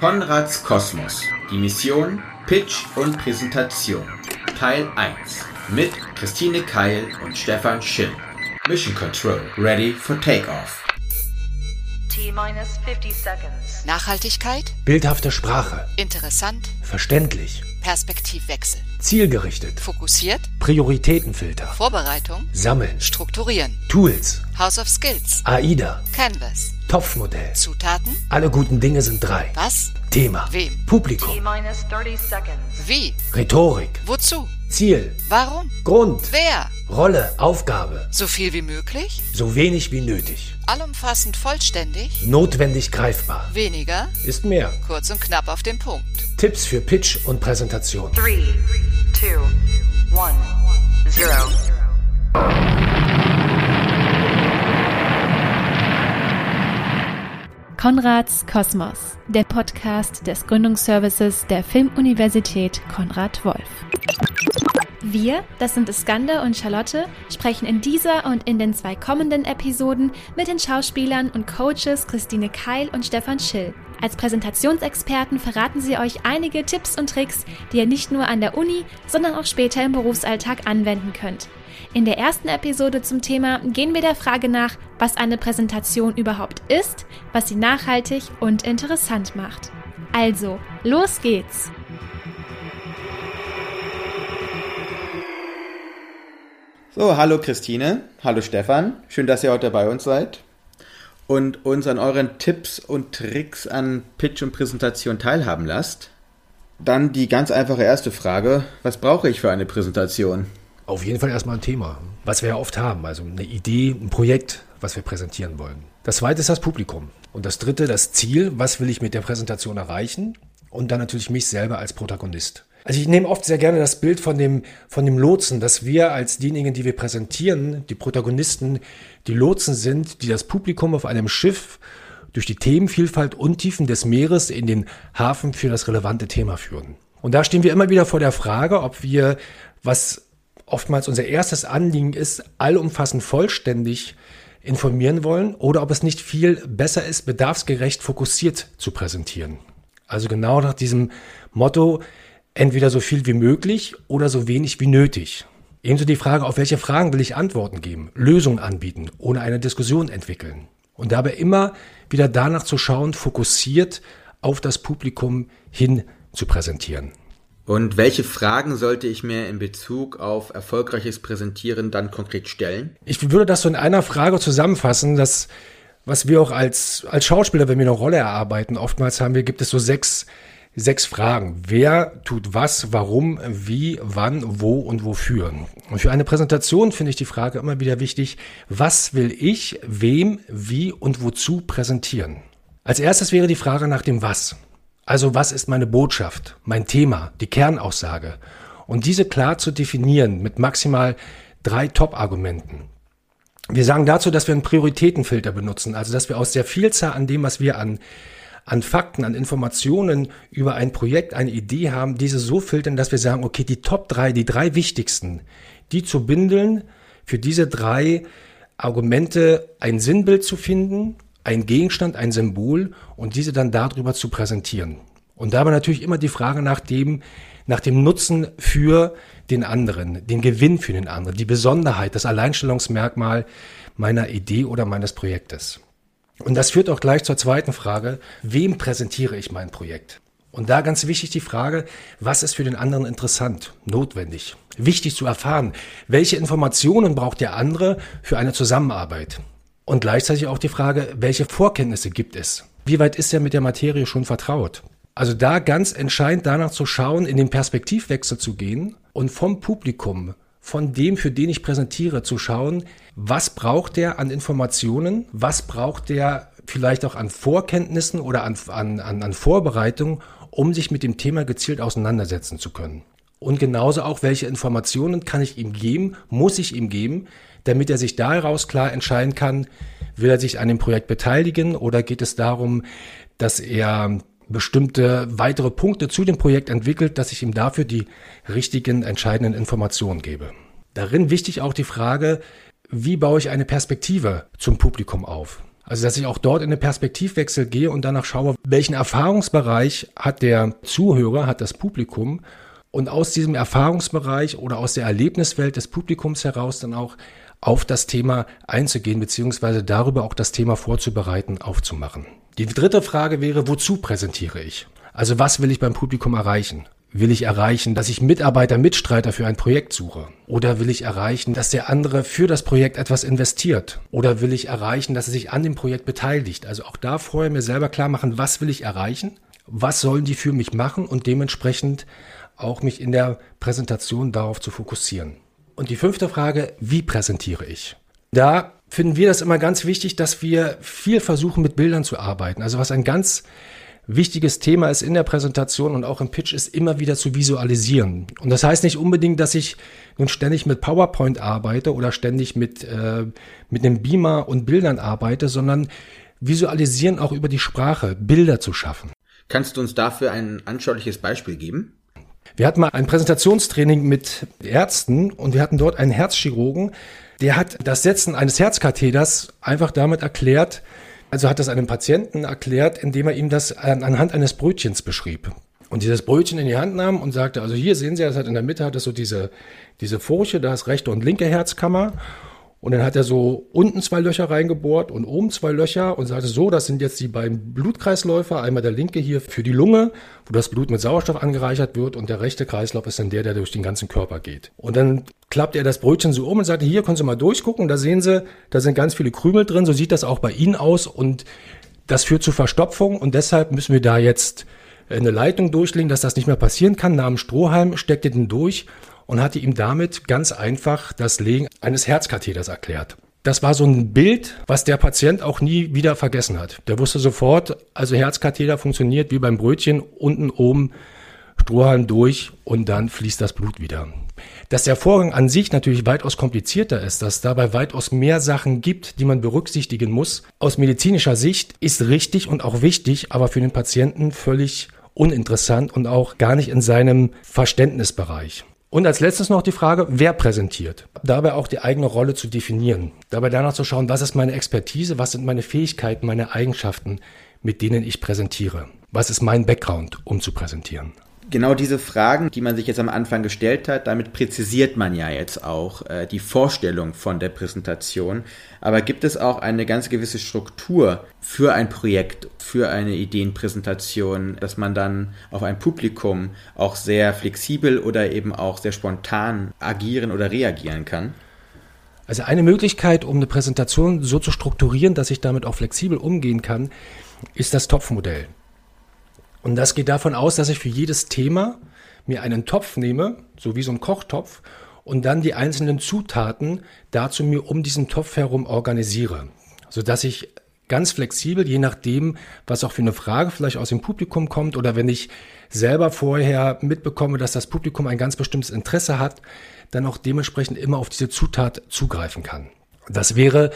Konrads Kosmos. Die Mission, Pitch und Präsentation. Teil 1. Mit Christine Keil und Stefan Schill. Mission Control. Ready for Takeoff. T-minus 50 seconds. Nachhaltigkeit, Bildhafte Sprache. interessant, Verständlich. Perspektivwechsel, Zielgerichtet. fokussiert, Prioritätenfilter. Vorbereitung, Sammeln. strukturieren, Tools. House of Skills, AIDA. Canvas, Topfmodell. Zutaten, Alle guten Dinge sind drei. was, Thema. Wem? Publikum. T-minus 30 seconds. wie, Rhetorik. wozu, Ziel. warum, Grund. wer, Rolle. Aufgabe. so viel wie möglich, So wenig wie nötig. allumfassend vollständig, Notwendig greifbar. weniger, Ist mehr. kurz und knapp auf den Punkt. Tipps für Pitch und Präsentation. 3, 2, 1, 0. Konrads Kosmos, der Podcast des Gründungsservices der Filmuniversität Konrad Wolf. Wir, das sind Iskander und Charlotte, sprechen in dieser und in den zwei kommenden Episoden mit den Schauspielern und Coaches Christine Keil und Stefan Schill. Als Präsentationsexperten verraten sie euch einige Tipps und Tricks, die ihr nicht nur an der Uni, sondern auch später im Berufsalltag anwenden könnt. In der ersten Episode zum Thema gehen wir der Frage nach, was eine Präsentation überhaupt ist, was sie nachhaltig und interessant macht. Also, los geht's! So, hallo Christine, hallo Stefan, schön, dass ihr heute bei uns seid und uns an euren Tipps und Tricks an Pitch und Präsentation teilhaben lasst. Dann die ganz einfache erste Frage, was brauche ich für eine Präsentation? Auf jeden Fall erstmal ein Thema, was wir ja oft haben. Also eine Idee, ein Projekt, was wir präsentieren wollen. Das zweite ist das Publikum. Und das dritte, das Ziel, was will ich mit der Präsentation erreichen? Und dann natürlich mich selber als Protagonist. Also ich nehme oft sehr gerne das Bild von dem, von dem Lotsen, dass wir als diejenigen, die wir präsentieren, die Protagonisten, die Lotsen sind, die das Publikum auf einem Schiff durch die Themenvielfalt und Tiefen des Meeres in den Hafen für das relevante Thema führen. Und da stehen wir immer wieder vor der Frage, ob wir, was oftmals unser erstes Anliegen ist, allumfassend vollständig informieren wollen oder ob es nicht viel besser ist, bedarfsgerecht fokussiert zu präsentieren. Also genau nach diesem Motto, entweder so viel wie möglich oder so wenig wie nötig. Ebenso die Frage, auf welche Fragen will ich Antworten geben, Lösungen anbieten, ohne eine Diskussion entwickeln. Und dabei immer wieder danach zu schauen, fokussiert auf das Publikum hin zu präsentieren. Und welche Fragen sollte ich mir in Bezug auf erfolgreiches Präsentieren dann konkret stellen? Ich würde das so in einer Frage zusammenfassen, dass was wir auch als, als Schauspieler, wenn wir eine Rolle erarbeiten, oftmals haben wir, gibt es so sechs, sechs Fragen. Wer tut was, warum, wie, wann, wo und wofür? Und für eine Präsentation finde ich die Frage immer wieder wichtig, was will ich, wem, wie und wozu präsentieren? Als erstes wäre die Frage nach dem Was. Also was ist meine Botschaft, mein Thema, die Kernaussage? Und diese klar zu definieren mit maximal drei Top-Argumenten. Wir sagen dazu, dass wir einen Prioritätenfilter benutzen, also dass wir aus der Vielzahl an dem, was wir an, an Fakten, an Informationen über ein Projekt, eine Idee haben, diese so filtern, dass wir sagen, okay, die Top drei, die drei wichtigsten, die zu bindeln, für diese drei Argumente ein Sinnbild zu finden, ein Gegenstand, ein Symbol und diese dann darüber zu präsentieren. Und dabei natürlich immer die Frage nach dem, nach dem Nutzen für den anderen, den Gewinn für den anderen, die Besonderheit, das Alleinstellungsmerkmal meiner Idee oder meines Projektes. Und das führt auch gleich zur zweiten Frage, wem präsentiere ich mein Projekt? Und da ganz wichtig die Frage, was ist für den anderen interessant, notwendig, wichtig zu erfahren? Welche Informationen braucht der andere für eine Zusammenarbeit? Und gleichzeitig auch die Frage, welche Vorkenntnisse gibt es? Wie weit ist er mit der Materie schon vertraut? Also da ganz entscheidend danach zu schauen, in den Perspektivwechsel zu gehen und vom Publikum, von dem, für den ich präsentiere, zu schauen, was braucht der an Informationen, was braucht der vielleicht auch an Vorkenntnissen oder an, an, an, Vorbereitung, um sich mit dem Thema gezielt auseinandersetzen zu können. Und genauso auch, welche Informationen kann ich ihm geben, muss ich ihm geben, damit er sich daraus klar entscheiden kann, will er sich an dem Projekt beteiligen oder geht es darum, dass er bestimmte weitere Punkte zu dem Projekt entwickelt, dass ich ihm dafür die richtigen entscheidenden Informationen gebe. Darin wichtig auch die Frage, wie baue ich eine Perspektive zum Publikum auf? Also, dass ich auch dort in den Perspektivwechsel gehe und danach schaue, welchen Erfahrungsbereich hat der Zuhörer, hat das Publikum und aus diesem Erfahrungsbereich oder aus der Erlebniswelt des Publikums heraus dann auch auf das Thema einzugehen, beziehungsweise darüber auch das Thema vorzubereiten, aufzumachen. Die dritte Frage wäre, wozu präsentiere ich? Also was will ich beim Publikum erreichen? Will ich erreichen, dass ich Mitarbeiter, Mitstreiter für ein Projekt suche? Oder will ich erreichen, dass der andere für das Projekt etwas investiert? Oder will ich erreichen, dass er sich an dem Projekt beteiligt? Also auch da vorher mir selber klar machen, was will ich erreichen? Was sollen die für mich machen? Und dementsprechend auch mich in der Präsentation darauf zu fokussieren. Und die fünfte Frage, wie präsentiere ich? Da finden wir das immer ganz wichtig, dass wir viel versuchen, mit Bildern zu arbeiten. Also was ein ganz wichtiges Thema ist in der Präsentation und auch im Pitch ist immer wieder zu visualisieren. Und das heißt nicht unbedingt, dass ich nun ständig mit PowerPoint arbeite oder ständig mit, äh, mit einem Beamer und Bildern arbeite, sondern visualisieren auch über die Sprache, Bilder zu schaffen. Kannst du uns dafür ein anschauliches Beispiel geben? Wir hatten mal ein Präsentationstraining mit Ärzten und wir hatten dort einen Herzchirurgen, der hat das Setzen eines Herzkatheters einfach damit erklärt, also hat das einem Patienten erklärt, indem er ihm das anhand eines Brötchens beschrieb. Und dieses Brötchen in die Hand nahm und sagte, also hier sehen Sie, das hat in der Mitte hat es so diese, diese Furche, da ist rechte und linke Herzkammer. Und dann hat er so unten zwei Löcher reingebohrt und oben zwei Löcher und sagte so, das sind jetzt die beiden Blutkreisläufer. Einmal der linke hier für die Lunge, wo das Blut mit Sauerstoff angereichert wird und der rechte Kreislauf ist dann der, der durch den ganzen Körper geht. Und dann klappte er das Brötchen so um und sagte, hier können Sie mal durchgucken, da sehen Sie, da sind ganz viele Krümel drin, so sieht das auch bei Ihnen aus und das führt zu Verstopfung und deshalb müssen wir da jetzt eine Leitung durchlegen, dass das nicht mehr passieren kann. Nahm Strohhalm, steckte den durch und hatte ihm damit ganz einfach das Legen eines Herzkatheters erklärt. Das war so ein Bild, was der Patient auch nie wieder vergessen hat. Der wusste sofort, also Herzkatheter funktioniert wie beim Brötchen, unten oben Strohhalm durch und dann fließt das Blut wieder. Dass der Vorgang an sich natürlich weitaus komplizierter ist, dass dabei weitaus mehr Sachen gibt, die man berücksichtigen muss, aus medizinischer Sicht ist richtig und auch wichtig, aber für den Patienten völlig uninteressant und auch gar nicht in seinem Verständnisbereich. Und als letztes noch die Frage, wer präsentiert? Dabei auch die eigene Rolle zu definieren. Dabei danach zu schauen, was ist meine Expertise, was sind meine Fähigkeiten, meine Eigenschaften, mit denen ich präsentiere. Was ist mein Background, um zu präsentieren? Genau diese Fragen, die man sich jetzt am Anfang gestellt hat, damit präzisiert man ja jetzt auch äh, die Vorstellung von der Präsentation. Aber gibt es auch eine ganz gewisse Struktur für ein Projekt, für eine Ideenpräsentation, dass man dann auf ein Publikum auch sehr flexibel oder eben auch sehr spontan agieren oder reagieren kann? Also eine Möglichkeit, um eine Präsentation so zu strukturieren, dass ich damit auch flexibel umgehen kann, ist das Topfmodell. Und das geht davon aus, dass ich für jedes Thema mir einen Topf nehme, so wie so ein Kochtopf, und dann die einzelnen Zutaten dazu mir um diesen Topf herum organisiere, sodass ich ganz flexibel, je nachdem, was auch für eine Frage vielleicht aus dem Publikum kommt oder wenn ich selber vorher mitbekomme, dass das Publikum ein ganz bestimmtes Interesse hat, dann auch dementsprechend immer auf diese Zutat zugreifen kann. Das wäre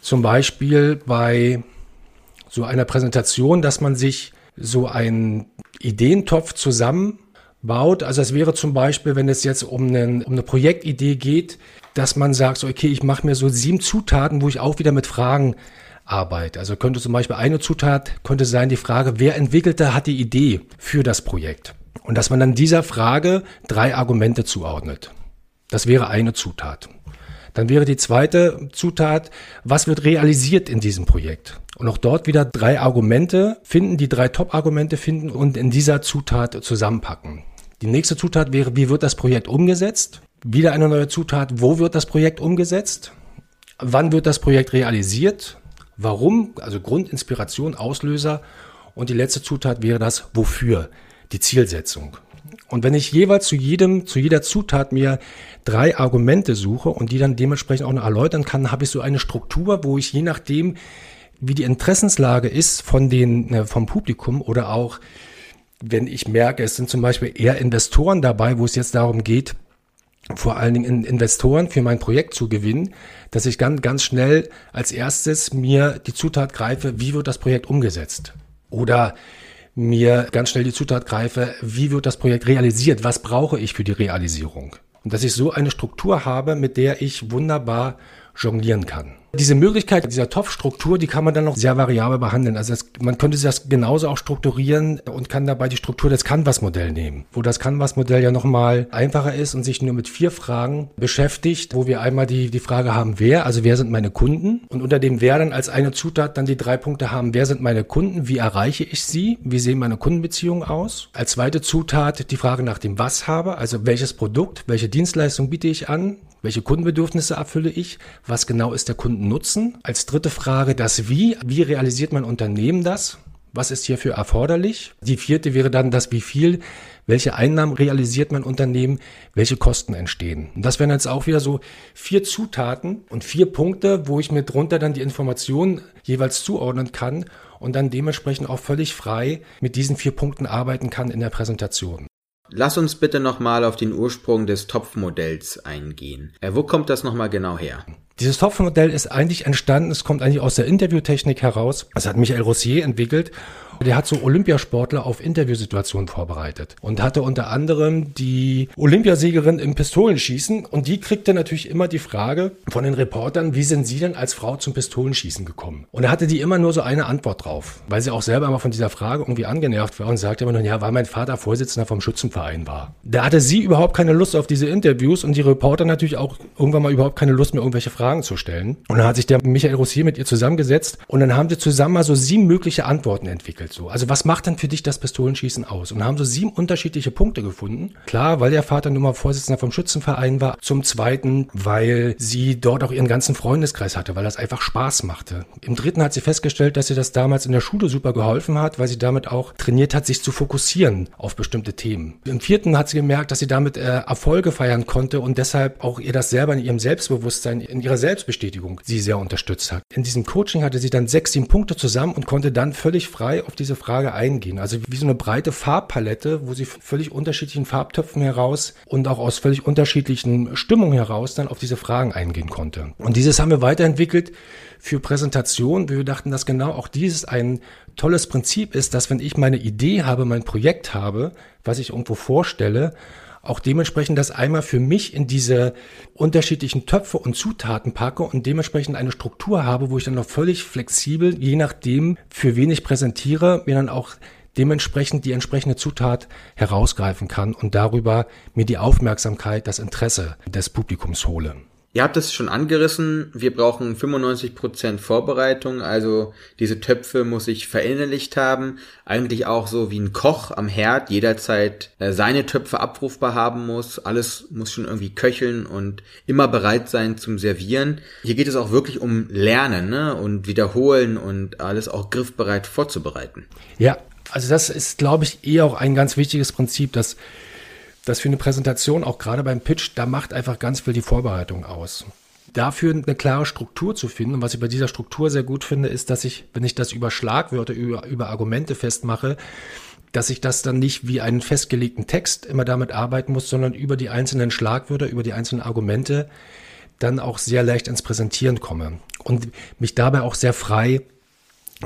zum Beispiel bei so einer Präsentation, dass man sich so einen Ideentopf zusammenbaut. Also es wäre zum Beispiel, wenn es jetzt um, einen, um eine Projektidee geht, dass man sagt, so, okay, ich mache mir so sieben Zutaten, wo ich auch wieder mit Fragen arbeite. Also könnte zum Beispiel eine Zutat könnte sein die Frage, wer entwickelte, hat die Idee für das Projekt? Und dass man dann dieser Frage drei Argumente zuordnet. Das wäre eine Zutat. Dann wäre die zweite Zutat, was wird realisiert in diesem Projekt? Und auch dort wieder drei Argumente finden, die drei Top-Argumente finden und in dieser Zutat zusammenpacken. Die nächste Zutat wäre, wie wird das Projekt umgesetzt? Wieder eine neue Zutat, wo wird das Projekt umgesetzt? Wann wird das Projekt realisiert? Warum? Also Grund, Inspiration, Auslöser. Und die letzte Zutat wäre das Wofür? Die Zielsetzung. Und wenn ich jeweils zu jedem, zu jeder Zutat mir drei Argumente suche und die dann dementsprechend auch noch erläutern kann, habe ich so eine Struktur, wo ich je nachdem, wie die Interessenslage ist von den, äh, vom Publikum oder auch, wenn ich merke, es sind zum Beispiel eher Investoren dabei, wo es jetzt darum geht, vor allen Dingen Investoren für mein Projekt zu gewinnen, dass ich ganz, ganz schnell als erstes mir die Zutat greife, wie wird das Projekt umgesetzt? Oder mir ganz schnell die Zutat greife, wie wird das Projekt realisiert? Was brauche ich für die Realisierung? Und dass ich so eine Struktur habe, mit der ich wunderbar jonglieren kann. Diese Möglichkeit dieser Topfstruktur, die kann man dann noch sehr variabel behandeln. Also das, man könnte das genauso auch strukturieren und kann dabei die Struktur des Canvas-Modell nehmen, wo das Canvas-Modell ja nochmal einfacher ist und sich nur mit vier Fragen beschäftigt, wo wir einmal die, die Frage haben, wer, also wer sind meine Kunden? Und unter dem wer dann als eine Zutat dann die drei Punkte haben, wer sind meine Kunden, wie erreiche ich sie, wie sehen meine Kundenbeziehungen aus? Als zweite Zutat die Frage nach dem Was habe, also welches Produkt, welche Dienstleistung biete ich an, welche Kundenbedürfnisse erfülle ich? Was genau ist der Kundennutzen? Als dritte Frage das Wie. Wie realisiert mein Unternehmen das? Was ist hierfür erforderlich? Die vierte wäre dann das Wie viel. Welche Einnahmen realisiert mein Unternehmen? Welche Kosten entstehen? Und das wären jetzt auch wieder so vier Zutaten und vier Punkte, wo ich mir drunter dann die Informationen jeweils zuordnen kann und dann dementsprechend auch völlig frei mit diesen vier Punkten arbeiten kann in der Präsentation. Lass uns bitte nochmal auf den Ursprung des Topfmodells eingehen. Äh, wo kommt das nochmal genau her? Dieses Topfmodell ist eigentlich entstanden, es kommt eigentlich aus der Interviewtechnik heraus. Das hat Michael Rossier entwickelt der hat so Olympiasportler auf Interviewsituationen vorbereitet und hatte unter anderem die Olympiasiegerin im Pistolenschießen und die kriegte natürlich immer die Frage von den Reportern, wie sind Sie denn als Frau zum Pistolenschießen gekommen? Und er hatte die immer nur so eine Antwort drauf, weil sie auch selber immer von dieser Frage irgendwie angenervt war und sagte immer nur, ja, weil mein Vater Vorsitzender vom Schützenverein war. Da hatte sie überhaupt keine Lust auf diese Interviews und die Reporter natürlich auch irgendwann mal überhaupt keine Lust mehr, irgendwelche Fragen zu stellen. Und dann hat sich der Michael Rossier mit ihr zusammengesetzt und dann haben sie zusammen mal so sieben mögliche Antworten entwickelt so. Also was macht denn für dich das Pistolenschießen aus? Und da haben so sieben unterschiedliche Punkte gefunden. Klar, weil der Vater nun mal Vorsitzender vom Schützenverein war. Zum Zweiten, weil sie dort auch ihren ganzen Freundeskreis hatte, weil das einfach Spaß machte. Im Dritten hat sie festgestellt, dass sie das damals in der Schule super geholfen hat, weil sie damit auch trainiert hat, sich zu fokussieren auf bestimmte Themen. Im Vierten hat sie gemerkt, dass sie damit äh, Erfolge feiern konnte und deshalb auch ihr das selber in ihrem Selbstbewusstsein, in ihrer Selbstbestätigung sie sehr unterstützt hat. In diesem Coaching hatte sie dann sechs, sieben Punkte zusammen und konnte dann völlig frei auf diese Frage eingehen. Also wie so eine breite Farbpalette, wo sie völlig unterschiedlichen Farbtöpfen heraus und auch aus völlig unterschiedlichen Stimmungen heraus dann auf diese Fragen eingehen konnte. Und dieses haben wir weiterentwickelt für Präsentationen, wir dachten, dass genau auch dieses ein tolles Prinzip ist, dass wenn ich meine Idee habe, mein Projekt habe, was ich irgendwo vorstelle, auch dementsprechend das einmal für mich in diese unterschiedlichen Töpfe und Zutaten packe und dementsprechend eine Struktur habe, wo ich dann noch völlig flexibel, je nachdem, für wen ich präsentiere, mir dann auch dementsprechend die entsprechende Zutat herausgreifen kann und darüber mir die Aufmerksamkeit, das Interesse des Publikums hole. Ihr habt es schon angerissen, wir brauchen 95% Vorbereitung, also diese Töpfe muss ich verinnerlicht haben, eigentlich auch so wie ein Koch am Herd jederzeit äh, seine Töpfe abrufbar haben muss, alles muss schon irgendwie köcheln und immer bereit sein zum Servieren. Hier geht es auch wirklich um Lernen ne? und Wiederholen und alles auch griffbereit vorzubereiten. Ja, also das ist, glaube ich, eh auch ein ganz wichtiges Prinzip, dass dass für eine Präsentation, auch gerade beim Pitch, da macht einfach ganz viel die Vorbereitung aus. Dafür eine klare Struktur zu finden, und was ich bei dieser Struktur sehr gut finde, ist, dass ich, wenn ich das über Schlagwörter, über, über Argumente festmache, dass ich das dann nicht wie einen festgelegten Text immer damit arbeiten muss, sondern über die einzelnen Schlagwörter, über die einzelnen Argumente dann auch sehr leicht ins Präsentieren komme und mich dabei auch sehr frei,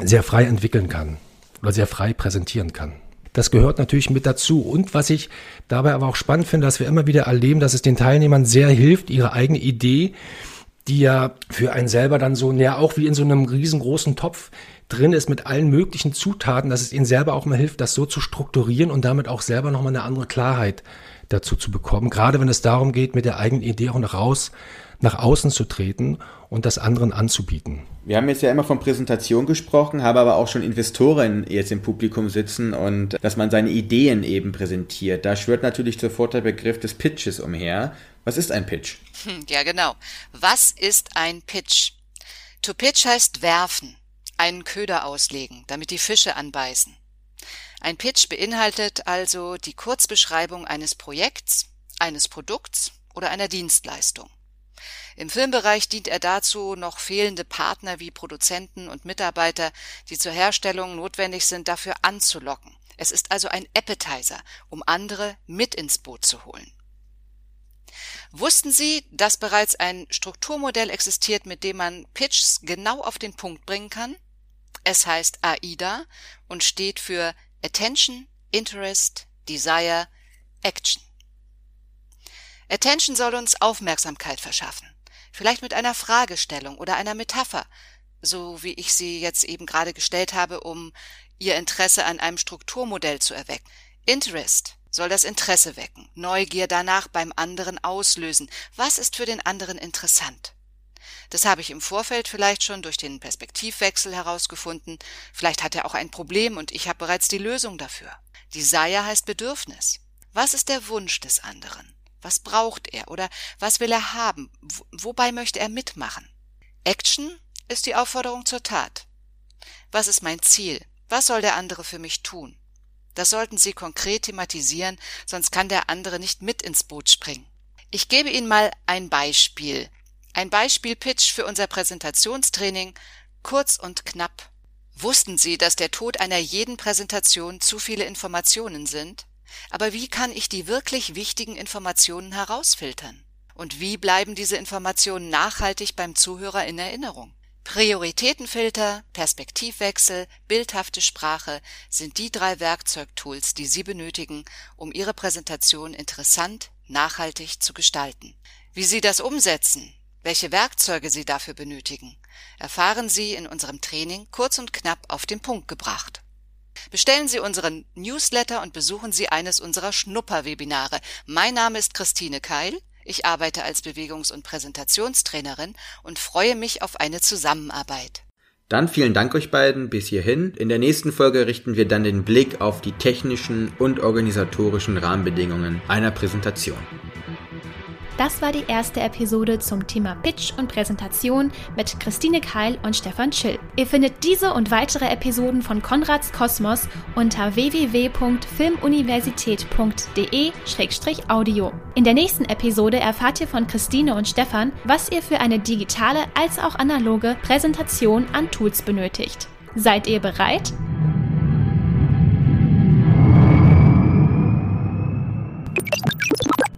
sehr frei entwickeln kann oder sehr frei präsentieren kann. Das gehört natürlich mit dazu. Und was ich dabei aber auch spannend finde, dass wir immer wieder erleben, dass es den Teilnehmern sehr hilft, ihre eigene Idee, die ja für einen selber dann so, ja, auch wie in so einem riesengroßen Topf drin ist mit allen möglichen Zutaten, dass es ihnen selber auch mal hilft, das so zu strukturieren und damit auch selber nochmal eine andere Klarheit dazu zu bekommen. Gerade wenn es darum geht, mit der eigenen Idee auch nach raus, nach außen zu treten und das anderen anzubieten. Wir haben jetzt ja immer von Präsentation gesprochen, habe aber auch schon Investoren jetzt im Publikum sitzen und dass man seine Ideen eben präsentiert. Da schwört natürlich sofort der Begriff des Pitches umher. Was ist ein Pitch? Hm, ja, genau. Was ist ein Pitch? To pitch heißt werfen, einen Köder auslegen, damit die Fische anbeißen. Ein Pitch beinhaltet also die Kurzbeschreibung eines Projekts, eines Produkts oder einer Dienstleistung. Im Filmbereich dient er dazu, noch fehlende Partner wie Produzenten und Mitarbeiter, die zur Herstellung notwendig sind, dafür anzulocken. Es ist also ein Appetizer, um andere mit ins Boot zu holen. Wussten Sie, dass bereits ein Strukturmodell existiert, mit dem man Pitches genau auf den Punkt bringen kann? Es heißt AIDA und steht für Attention, Interest, Desire, Action. Attention soll uns Aufmerksamkeit verschaffen. Vielleicht mit einer Fragestellung oder einer Metapher, so wie ich sie jetzt eben gerade gestellt habe, um Ihr Interesse an einem Strukturmodell zu erwecken. Interest soll das Interesse wecken, Neugier danach beim anderen auslösen. Was ist für den anderen interessant? Das habe ich im Vorfeld vielleicht schon durch den Perspektivwechsel herausgefunden. Vielleicht hat er auch ein Problem und ich habe bereits die Lösung dafür. Desire heißt Bedürfnis. Was ist der Wunsch des anderen? Was braucht er oder was will er haben? Wobei möchte er mitmachen? Action ist die Aufforderung zur Tat. Was ist mein Ziel? Was soll der andere für mich tun? Das sollten Sie konkret thematisieren, sonst kann der andere nicht mit ins Boot springen. Ich gebe Ihnen mal ein Beispiel. Ein Beispiel-Pitch für unser Präsentationstraining, kurz und knapp. Wussten Sie, dass der Tod einer jeden Präsentation zu viele Informationen sind? Aber wie kann ich die wirklich wichtigen Informationen herausfiltern? Und wie bleiben diese Informationen nachhaltig beim Zuhörer in Erinnerung? Prioritätenfilter, Perspektivwechsel, bildhafte Sprache sind die drei Werkzeugtools, die Sie benötigen, um Ihre Präsentation interessant, nachhaltig zu gestalten. Wie Sie das umsetzen, welche Werkzeuge Sie dafür benötigen, erfahren Sie in unserem Training kurz und knapp auf den Punkt gebracht. Bestellen Sie unseren Newsletter und besuchen Sie eines unserer Schnupperwebinare. Mein Name ist Christine Keil. Ich arbeite als Bewegungs- und Präsentationstrainerin und freue mich auf eine Zusammenarbeit. Dann vielen Dank euch beiden bis hierhin. In der nächsten Folge richten wir dann den Blick auf die technischen und organisatorischen Rahmenbedingungen einer Präsentation. Das war die erste Episode zum Thema Pitch und Präsentation mit Christine Keil und Stefan Schill. Ihr findet diese und weitere Episoden von Konrads Kosmos unter www.filmuniversität.de-audio. In der nächsten Episode erfahrt ihr von Christine und Stefan, was ihr für eine digitale als auch analoge Präsentation an Tools benötigt. Seid ihr bereit?